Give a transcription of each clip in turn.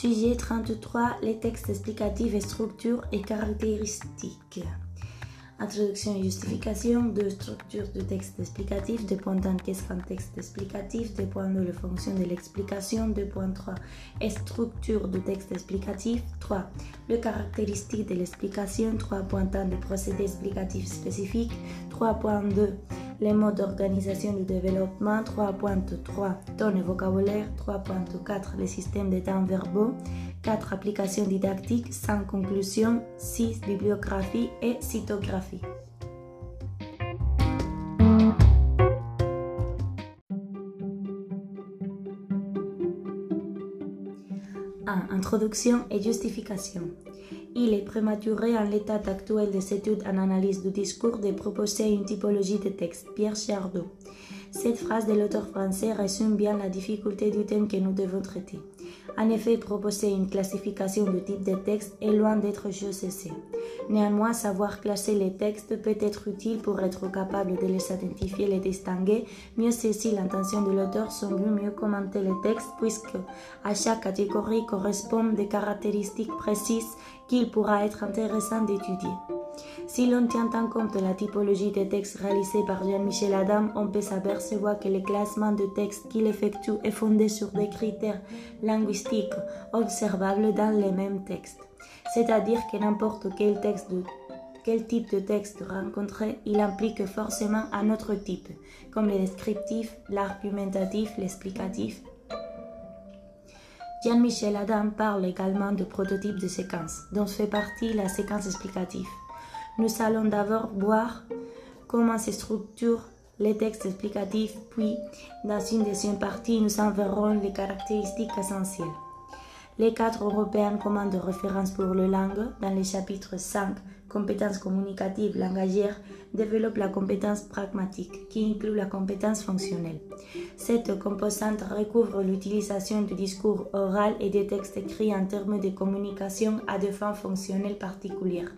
Sujet 33. Les textes explicatifs et structures et caractéristiques. Introduction et justification de structure de texte explicatif, 2.1 qu'est-ce qu'un texte explicatif, 2.2 la fonction de l'explication, 2.3 structure de texte explicatif, 3 le caractéristique de l'explication, 3.1 des procédés explicatifs spécifiques, 3.2 les modes d'organisation du développement, 3.3 ton et vocabulaire, 3.4 les systèmes de temps verbaux, 4 applications didactiques, 5 conclusions, 6 bibliographie et cytographie. Introduction et justification. Il est prématuré en l'état actuel des études en analyse du discours de proposer une typologie de texte. Pierre Chardot. Cette phrase de l'auteur français résume bien la difficulté du thème que nous devons traiter. En effet, proposer une classification du type de texte est loin d'être chose aisée. Néanmoins, savoir classer les textes peut être utile pour être capable de les identifier les distinguer. Mieux si l'intention de l'auteur semble mieux commenter les textes puisque à chaque catégorie correspondent des caractéristiques précises qu'il pourra être intéressant d'étudier. Si l'on tient en compte la typologie des textes réalisés par Jean-Michel Adam, on peut s'apercevoir que le classement de textes qu'il effectue est fondé sur des critères linguistiques observables dans les mêmes textes. C'est-à-dire que n'importe quel type de texte rencontré, il implique forcément un autre type, comme le descriptif, l'argumentatif, l'explicatif. Jean-Michel Adam parle également de prototype de séquence, dont fait partie la séquence explicative. Nous allons d'abord voir comment se structurent les textes explicatifs, puis, dans une deuxième partie, nous en verrons les caractéristiques essentielles. Les quatre européens communs de référence pour le langue, dans les chapitres 5, compétences communicatives, langagières, développent la compétence pragmatique, qui inclut la compétence fonctionnelle. Cette composante recouvre l'utilisation du discours oral et des textes écrits en termes de communication à des fins fonctionnelles particulières,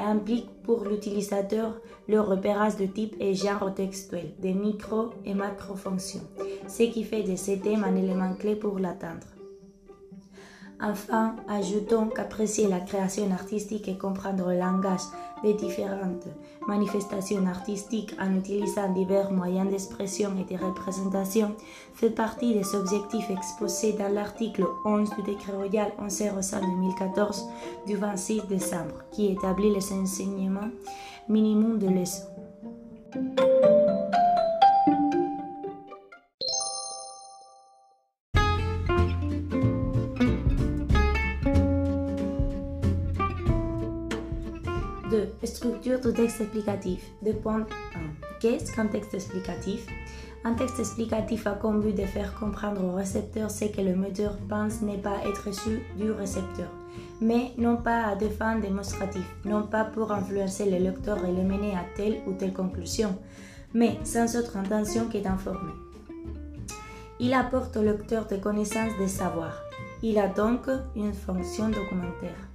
et implique pour l'utilisateur le repérage de type et genre textuel, des micro- et macro-fonctions, ce qui fait de ce thème un élément clé pour l'atteindre. Enfin, ajoutons qu'apprécier la création artistique et comprendre le langage des différentes manifestations artistiques en utilisant divers moyens d'expression et de représentation fait partie des objectifs exposés dans l'article 11 du décret royal 1105 2014 du 26 décembre qui établit les enseignements minimum de leçons. Structure du texte explicatif. 2.1. Qu'est-ce qu'un texte explicatif? Un texte explicatif a comme but de faire comprendre au récepteur ce que le moteur pense n'est pas être reçu du récepteur, mais non pas à des fins démonstratives, non pas pour influencer le lecteur et le mener à telle ou telle conclusion, mais sans autre intention que d'informer. Il apporte au lecteur des connaissances des savoirs. Il a donc une fonction documentaire.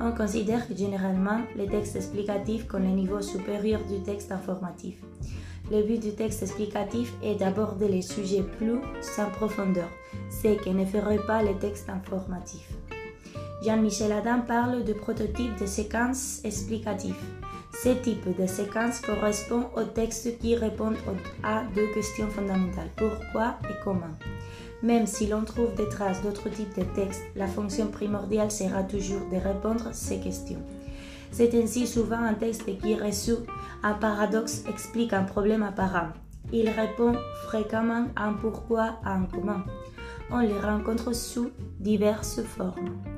On considère généralement les textes explicatifs comme le niveau supérieur du texte informatif. Le but du texte explicatif est d'aborder les sujets plus en profondeur, ce que ne ferait pas le texte informatif. Jean-Michel Adam parle de prototype de séquence explicative. Ce type de séquence correspond aux textes qui répondent à deux questions fondamentales, pourquoi et comment? Même si l'on trouve des traces d'autres types de textes, la fonction primordiale sera toujours de répondre à ces questions. C'est ainsi souvent un texte qui résout un paradoxe, explique un problème apparent. Il répond fréquemment à un pourquoi, à un comment. On les rencontre sous diverses formes.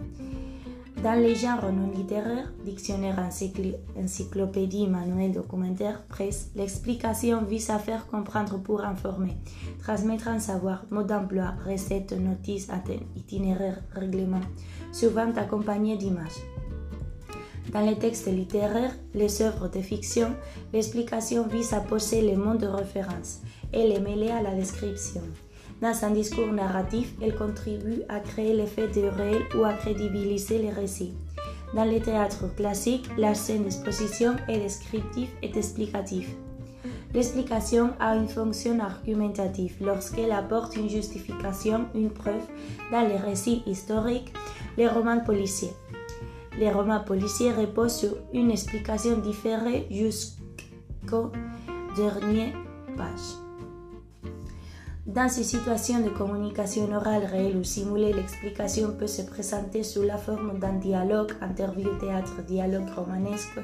Dans les genres non littéraires, dictionnaire, encyclopédie, manuel, documentaire, presse, l'explication vise à faire comprendre pour informer, transmettre un savoir, mode d'emploi, recettes, notices, itinéraires, règlements, souvent accompagnés d'images. Dans les textes littéraires, les œuvres de fiction, l'explication vise à poser les mots de référence et les mêler à la description. Dans un discours narratif, elle contribue à créer l'effet de réel ou à crédibiliser les récits. Dans le théâtre classique, la scène d'exposition est descriptive et explicative. L'explication a une fonction argumentative lorsqu'elle apporte une justification, une preuve dans les récits historiques, les romans policiers. Les romans policiers reposent sur une explication différée jusqu'au dernier page. Dans ces situations de communication orale réelle ou simulée, l'explication peut se présenter sous la forme d'un dialogue, interview, théâtre, dialogue romanesque.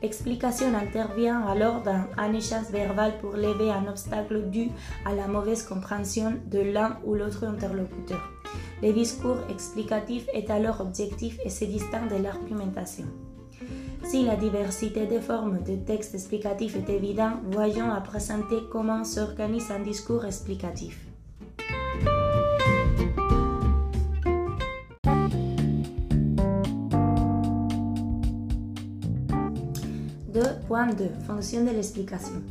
L'explication intervient alors dans un échange verbal pour lever un obstacle dû à la mauvaise compréhension de l'un ou l'autre interlocuteur. Le discours explicatif est alors objectif et se distingue de l'argumentation. Si la diversité des formes de texte explicatif est évidente, voyons à présenter comment s'organise un discours explicatif. 2.2 Fonction de l'explication.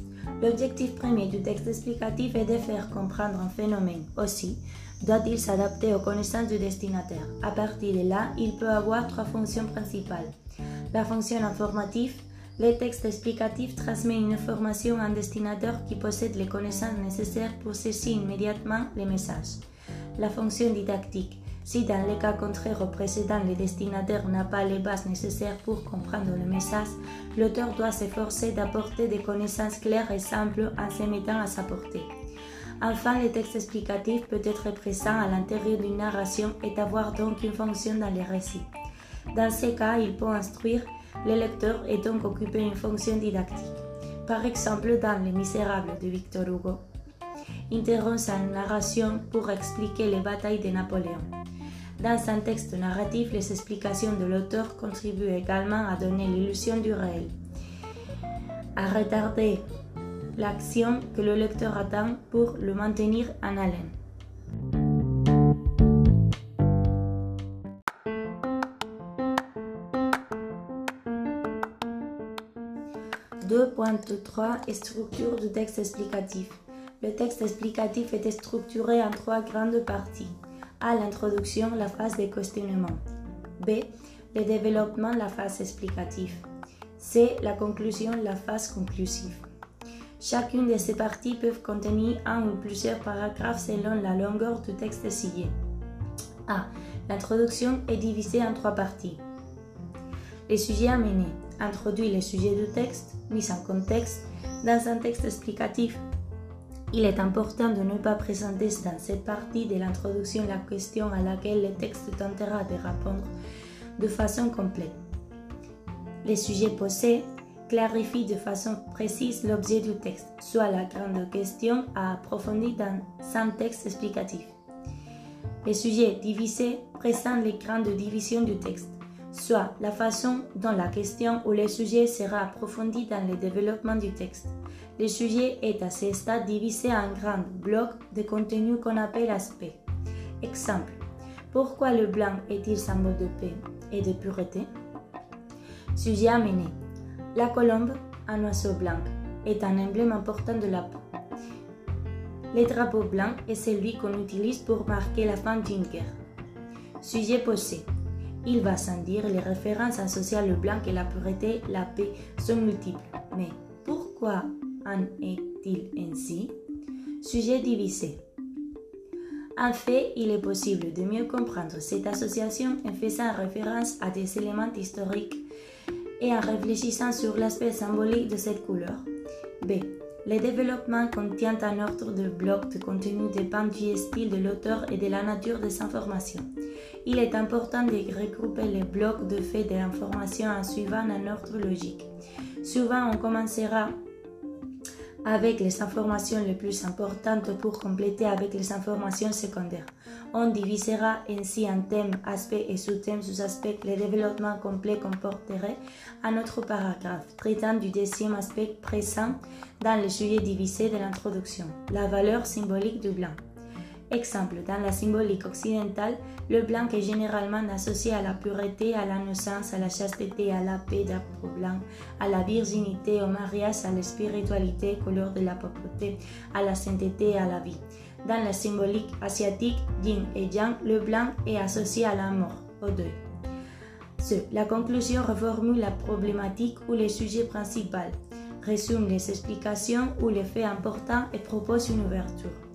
L'objectif premier du texte explicatif est de faire comprendre un phénomène. Aussi, doit-il s'adapter aux connaissances du destinataire. À partir de là, il peut avoir trois fonctions principales. La fonction informative, le texte explicatif transmet une information à un destinataire qui possède les connaissances nécessaires pour saisir immédiatement les messages. La fonction didactique, si dans le cas contraire au précédent, le destinataire n'a pas les bases nécessaires pour comprendre le message, l'auteur doit s'efforcer d'apporter des connaissances claires et simples en se mettant à sa portée. Enfin, le texte explicatif peut être présent à l'intérieur d'une narration et avoir donc une fonction dans les récits. Dans ces cas, il peut instruire le lecteur et donc occuper une fonction didactique. Par exemple, dans Les Misérables de Victor Hugo, interrompt sa narration pour expliquer les batailles de Napoléon. Dans un texte narratif, les explications de l'auteur contribuent également à donner l'illusion du réel, à retarder l'action que le lecteur attend pour le maintenir en haleine. 2.3 Structure du texte explicatif. Le texte explicatif est structuré en trois grandes parties. A. L'introduction, la phase de questionnement. B. Le développement, la phase explicative. C. La conclusion, la phase conclusive. Chacune de ces parties peut contenir un ou plusieurs paragraphes selon la longueur du texte essayé. A. L'introduction est divisée en trois parties. Les sujets amenés introduit les sujets du texte, mise en contexte, dans un texte explicatif. Il est important de ne pas présenter dans cette partie de l'introduction la question à laquelle le texte tentera de répondre de façon complète. Les sujets posés clarifient de façon précise l'objet du texte, soit la grande question à approfondir dans un texte explicatif. Les sujets divisés présentent les grandes divisions du texte soit la façon dont la question ou le sujet sera approfondi dans le développement du texte. Le sujet est à ce stade divisé en grands blocs de contenu qu'on appelle aspect. Exemple. Pourquoi le blanc est-il symbole de paix et de pureté? Sujet amené. La colombe, un oiseau blanc, est un emblème important de la peau. Le drapeau blanc est celui qu'on utilise pour marquer la fin d'une guerre. Sujet posé. Il va sans dire, les références associées le blanc et la pureté, la paix sont multiples. Mais pourquoi en est-il ainsi? Sujet divisé. En fait, il est possible de mieux comprendre cette association en faisant référence à des éléments historiques et en réfléchissant sur l'aspect symbolique de cette couleur. B. Le développement contient un ordre de blocs de contenu dépend du style de l'auteur et de la nature des informations. Il est important de regrouper les blocs de faits d'informations en suivant un ordre logique. Souvent, on commencera avec les informations les plus importantes pour compléter avec les informations secondaires. On divisera ainsi en thèmes, aspects et sous-thèmes sous-aspects. Le développement complet comporterait un autre paragraphe traitant du deuxième aspect présent dans le sujet divisé de l'introduction, la valeur symbolique du blanc. Exemple, dans la symbolique occidentale, le blanc est généralement associé à la pureté, à l'innocence, à la chasteté, à la paix d'arbre blanc, à la virginité, au mariage, à la spiritualité, couleur de la pauvreté, à la sainteté et à la vie. Dans la symbolique asiatique, yin et yang, le blanc est associé à la mort, au deuil. Ce, la conclusion reformule la problématique ou le sujet principal résume les explications ou les faits importants et propose une ouverture.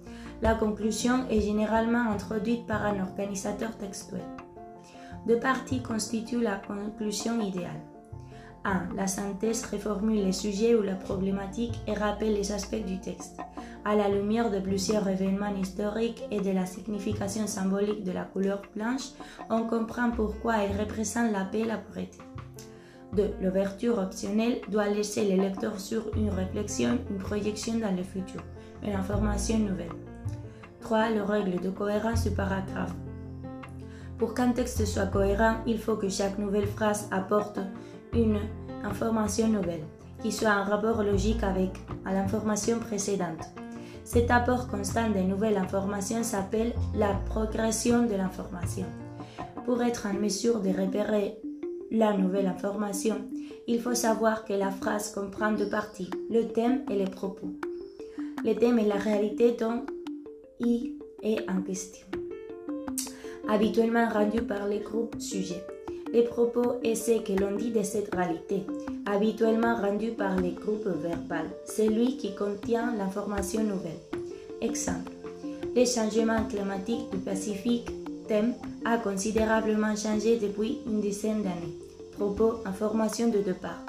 La conclusion est généralement introduite par un organisateur textuel. Deux parties constituent la conclusion idéale. 1. La synthèse reformule les sujets ou la problématique et rappelle les aspects du texte. À la lumière de plusieurs événements historiques et de la signification symbolique de la couleur blanche, on comprend pourquoi elle représente la paix et la pureté. 2. L'ouverture optionnelle doit laisser le lecteur sur une réflexion, une projection dans le futur, une information nouvelle. 3. Le règle de cohérence du paragraphe. Pour qu'un texte soit cohérent, il faut que chaque nouvelle phrase apporte une information nouvelle, qui soit en rapport logique avec l'information précédente. Cet apport constant de nouvelles informations s'appelle la progression de l'information. Pour être en mesure de repérer la nouvelle information, il faut savoir que la phrase comprend deux parties, le thème et les propos. Le thème est la réalité dont il est en question, habituellement rendu par les groupes sujets. Les propos et ce que l'on dit de cette réalité, habituellement rendu par les groupes verbales, celui qui contient l'information nouvelle. Exemple. Les changements climatiques du Pacifique, thème, a considérablement changé depuis une dizaine d'années propos, information de départ.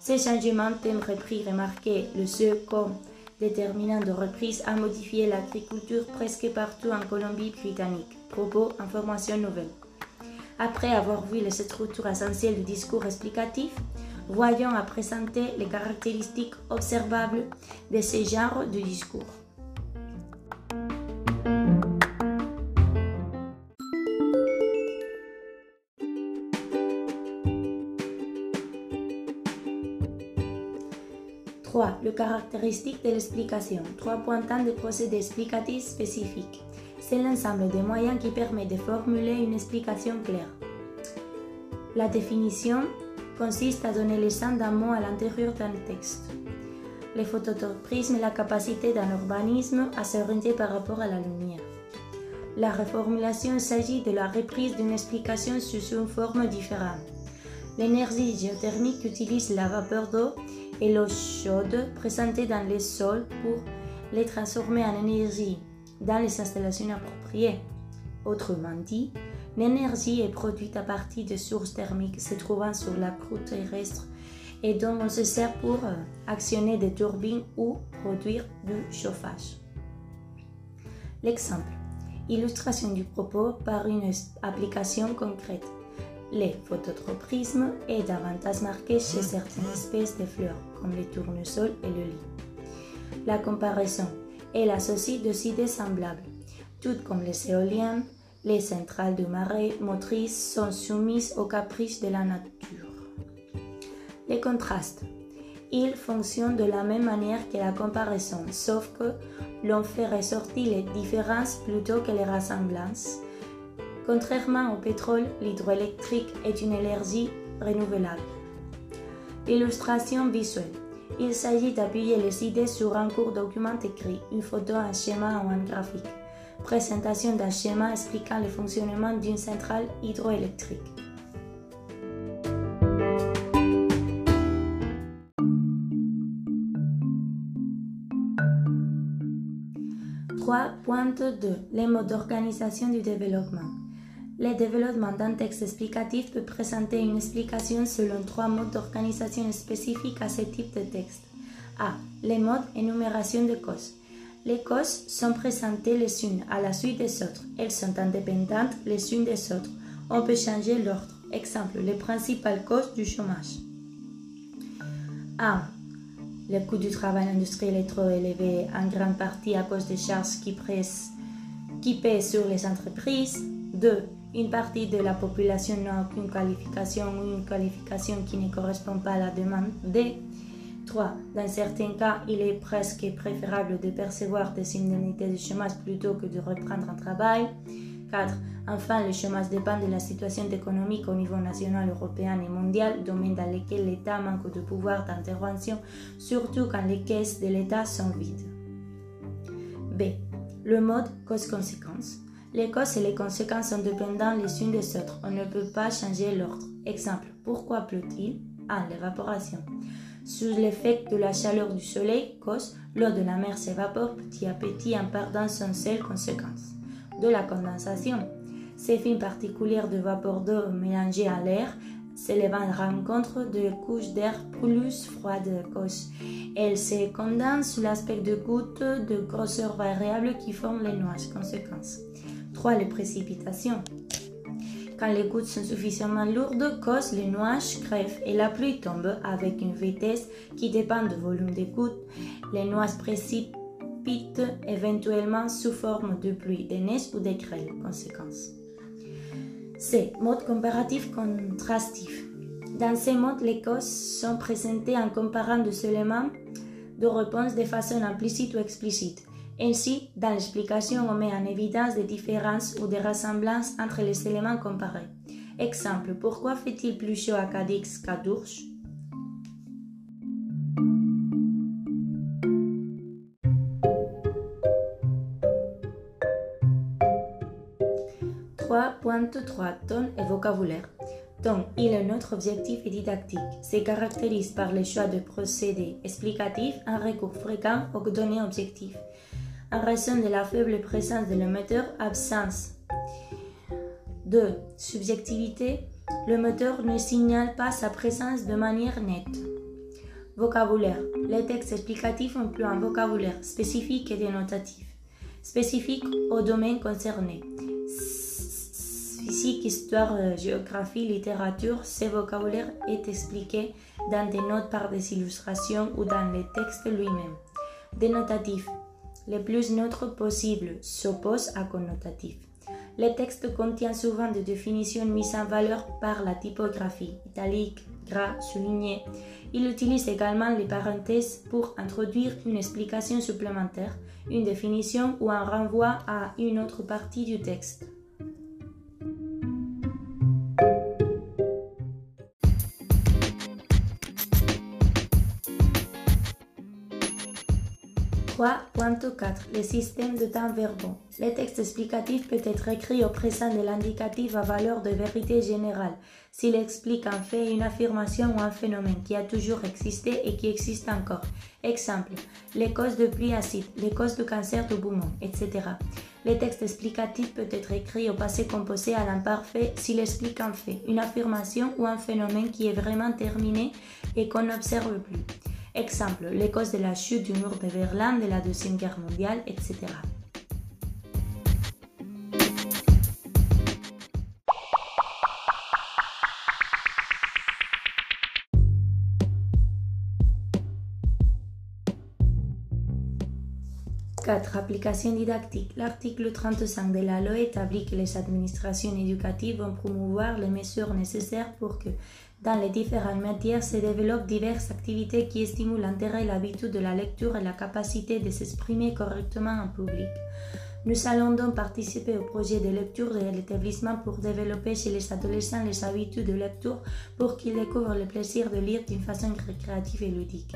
Ces changements thèmes repris remarqués le seul comme déterminant de reprise a modifié l'agriculture presque partout en Colombie-Britannique. Propos, information nouvelle. Après avoir vu les structures essentielles du discours explicatif, voyons à présenter les caractéristiques observables de ce genre de discours. 3. Le caractéristique de l'explication. 3 pointant des procédés explicatifs spécifiques. C'est l'ensemble des moyens qui permet de formuler une explication claire. La définition consiste à donner le sens d'un mot à l'intérieur d'un texte. Le phototoprisme est la capacité d'un urbanisme à s'orienter par rapport à la lumière. La reformulation s'agit de la reprise d'une explication sous une forme différente. L'énergie géothermique utilise la vapeur d'eau et l'eau chaude présentée dans les sols pour les transformer en énergie dans les installations appropriées. Autrement dit, l'énergie est produite à partir de sources thermiques se trouvant sur la croûte terrestre et dont on se sert pour euh, actionner des turbines ou produire du chauffage. L'exemple. Illustration du propos par une application concrète. Le phototropisme est davantage marqué chez certaines espèces de fleurs, comme les tournesols et le lit. La comparaison. Elle associe deux idées semblables. Toutes comme les éoliennes, les centrales de marée motrices sont soumises aux caprices de la nature. Les contrastes. Ils fonctionnent de la même manière que la comparaison, sauf que l'on fait ressortir les différences plutôt que les ressemblances Contrairement au pétrole, l'hydroélectrique est une énergie renouvelable. Illustration visuelle. Il s'agit d'appuyer les idées sur un court document écrit, une photo, un schéma ou un graphique. Présentation d'un schéma expliquant le fonctionnement d'une centrale hydroélectrique. .2 Les modes d'organisation du développement. Le développement d'un texte explicatif peut présenter une explication selon trois modes d'organisation spécifiques à ce type de texte. A. Les modes énumération de causes. Les causes sont présentées les unes à la suite des autres. Elles sont indépendantes les unes des autres. On peut changer l'ordre. Exemple, les principales causes du chômage. 1. Le coût du travail industriel est trop élevé en grande partie à cause des charges qui, qui pèsent sur les entreprises. 2 une partie de la population n'a aucune qualification ou une qualification qui ne correspond pas à la demande. D. 3. Dans certains cas, il est presque préférable de percevoir des indemnités de chômage plutôt que de reprendre un travail. 4. Enfin, le chômage dépend de la situation économique au niveau national, européen et mondial, domaine dans lequel l'État manque de pouvoir d'intervention, surtout quand les caisses de l'État sont vides. B. Le mode cause-conséquence. Les causes et les conséquences sont dépendantes les unes des autres. On ne peut pas changer l'ordre. Exemple, pourquoi pleut-il 1. L'évaporation? Sous l'effet de la chaleur du soleil, cause, l'eau de la mer s'évapore petit à petit en perdant son sel conséquence. De la condensation. Ces films particuliers de vapeur d'eau mélangés à l'air s'élevant rencontre de couches d'air plus froides cause. Elles se condensent sous l'aspect de gouttes de grosseur variable qui forment les nuages. Conséquence. 3. Les précipitations? Quand les gouttes sont suffisamment lourdes, cause les nuages crèvent et la pluie tombe avec une vitesse qui dépend du volume des gouttes. Les nuages précipitent éventuellement sous forme de pluie, de neige ou de grêle. Conséquence. C. Mode comparatif contrastif. Dans ces modes, les causes sont présentées en comparant deux éléments de réponse de façon implicite ou explicite. Ainsi, dans l'explication, on met en évidence des différences ou des ressemblances entre les éléments comparés. Exemple, pourquoi fait-il plus chaud à Cadix qu'à Dourche 3.3 Ton et vocabulaire. Ton, il est notre objectif et didactique. Se caractérise par le choix de procédés explicatifs, un recours fréquent aux données objectives. En raison de la faible présence de l'émetteur, absence de subjectivité, le moteur ne signale pas sa présence de manière nette. Vocabulaire. Les textes explicatifs emploient un vocabulaire spécifique et dénotatif, spécifique au domaine concerné physique, histoire, euh, géographie, littérature, ce vocabulaire est expliqué dans des notes par des illustrations ou dans le texte lui-même. Dénotatif. Le plus neutre possible s'oppose à connotatif. Le texte contient souvent des définitions mises en valeur par la typographie, italique, gras, souligné. Il utilise également les parenthèses pour introduire une explication supplémentaire, une définition ou un renvoi à une autre partie du texte. 3.4 Les systèmes de temps verbaux. Le texte explicatif peut être écrit au présent de l'indicatif à valeur de vérité générale s'il explique un fait, une affirmation ou un phénomène qui a toujours existé et qui existe encore. Exemple, les causes de pluie acide, les causes de cancer de poumon, etc. Le texte explicatif peut être écrit au passé composé à l'imparfait s'il explique un fait, une affirmation ou un phénomène qui est vraiment terminé et qu'on n'observe plus. Exemple, les causes de la chute du mur de Berlin de la Deuxième Guerre mondiale, etc. « 4. Application didactique. L'article 35 de la loi établit que les administrations éducatives vont promouvoir les mesures nécessaires pour que dans les différentes matières se développent diverses activités qui stimulent l'intérêt l'habitude de la lecture et la capacité de s'exprimer correctement en public. Nous allons donc participer au projet de lecture de l'établissement pour développer chez les adolescents les habitudes de lecture pour qu'ils découvrent le plaisir de lire d'une façon créative et ludique.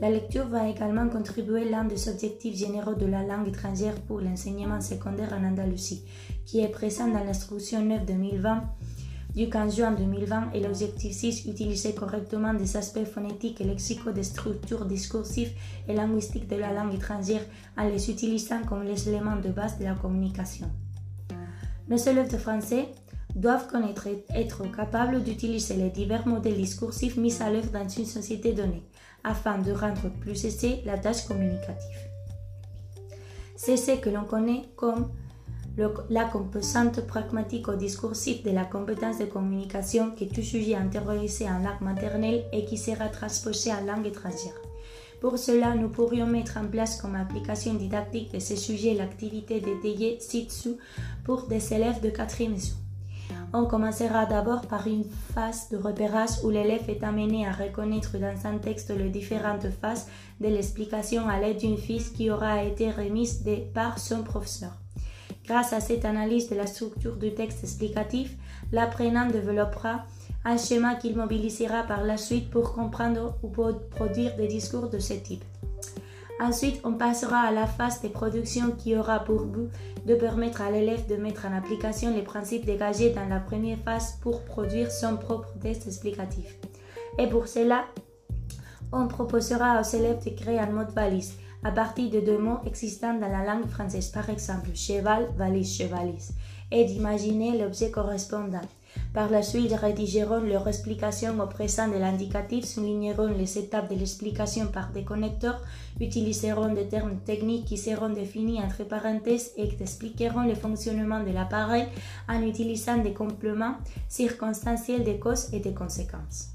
La lecture va également contribuer l'un des objectifs généraux de la langue étrangère pour l'enseignement secondaire en Andalousie, qui est présent dans l'instruction 9 2020 du 15 juin 2020 et l'objectif 6, utiliser correctement des aspects phonétiques et lexicaux des structures discursives et linguistiques de la langue étrangère en les utilisant comme les éléments de base de la communication. Nos élèves de français doivent connaître être capables d'utiliser les divers modèles discursifs mis à l'œuvre dans une société donnée, afin de rendre plus aisée la tâche communicative. C'est ce que l'on connaît comme la composante pragmatique ou discursive de la compétence de communication qui est tout sujet intériorisé en langue maternelle et qui sera transposé en langue étrangère. Pour cela, nous pourrions mettre en place comme application didactique de ce sujet l'activité détaillée ci-dessous pour des élèves de quatrième saut. On commencera d'abord par une phase de repérage où l'élève est amené à reconnaître dans un texte les différentes phases de l'explication à l'aide d'une fiche qui aura été remise par son professeur. Grâce à cette analyse de la structure du texte explicatif, l'apprenant développera un schéma qu'il mobilisera par la suite pour comprendre ou pour produire des discours de ce type. Ensuite, on passera à la phase de production qui aura pour but de permettre à l'élève de mettre en application les principes dégagés dans la première phase pour produire son propre texte explicatif. Et pour cela, On proposera aux élèves de créer un mot valise à partir de deux mots existants dans la langue française, par exemple cheval, valise, chevalise, et d'imaginer l'objet correspondant. Par la suite, rédigeront leur explication au présent de l'indicatif, souligneront les étapes de l'explication par des connecteurs, utiliseront des termes techniques qui seront définis entre parenthèses et expliqueront le fonctionnement de l'appareil en utilisant des compléments circonstanciels des causes et des conséquences.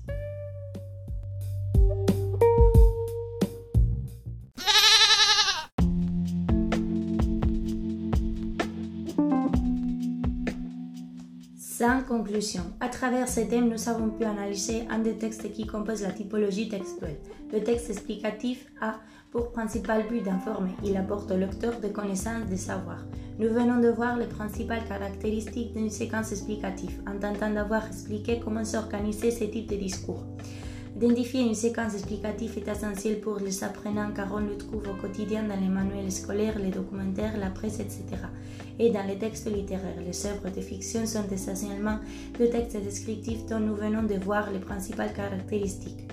Sans conclusion, à travers ces thèmes, nous avons pu analyser un des textes qui composent la typologie textuelle. Le texte explicatif a pour principal but d'informer. Il apporte au lecteur des connaissances, des savoirs. Nous venons de voir les principales caractéristiques d'une séquence explicative, en tentant d'avoir expliqué comment s'organiser ce type de discours. Identifier une séquence explicative est essentiel pour les apprenants car on le trouve au quotidien dans les manuels scolaires, les documentaires, la presse, etc. Et dans les textes littéraires, les œuvres de fiction sont essentiellement des textes descriptifs dont nous venons de voir les principales caractéristiques.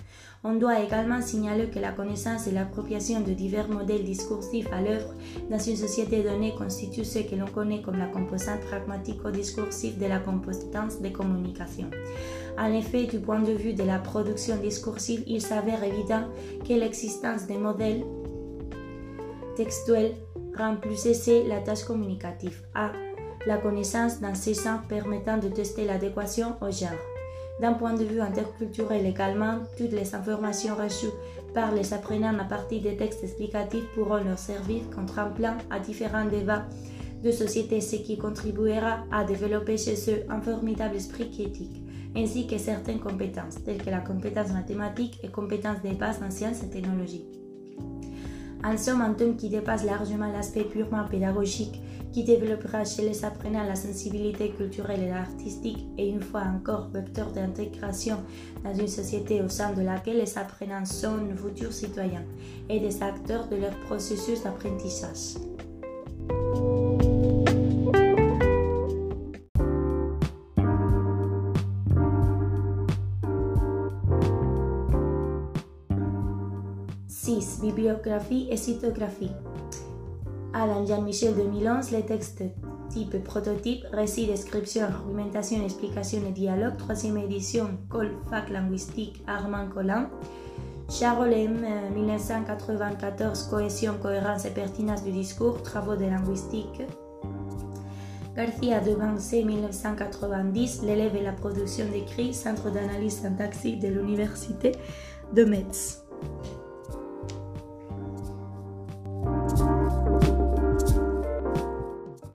On doit également signaler que la connaissance et l'appropriation de divers modèles discursifs à l'œuvre dans une société donnée constituent ce que l'on connaît comme la composante pragmatico-discursive de la compétence de communication. En effet, du point de vue de la production discursive, il s'avère évident que l'existence des modèles textuels rend plus aisée la tâche communicative. A. La connaissance dans ces sens permettant de tester l'adéquation au genre. D'un point de vue interculturel également, toutes les informations reçues par les apprenants à partir des textes explicatifs pourront leur servir comme tremplin à différents débats de société, ce qui contribuera à développer chez eux un formidable esprit critique, ainsi que certaines compétences, telles que la compétence mathématique et compétences des bases en sciences et technologies. En somme, un thème qui dépasse largement l'aspect purement pédagogique, qui développera chez les apprenants la sensibilité culturelle et artistique et une fois encore vecteur d'intégration dans une société au sein de laquelle les apprenants sont de futurs citoyens et des acteurs de leur processus d'apprentissage. 6. Bibliographie et cytographie. Alain Jean-Michel 2011, les textes type prototype, récit, description, argumentation, explication et dialogue, troisième édition, Col Fac Linguistique, Armand Collin. Charles M. 1994, Cohésion, cohérence et pertinence du discours, travaux de linguistique. Garcia de Bancé, 1990, l'élève et la production d'écrit, Centre d'analyse syntaxique de l'Université de Metz.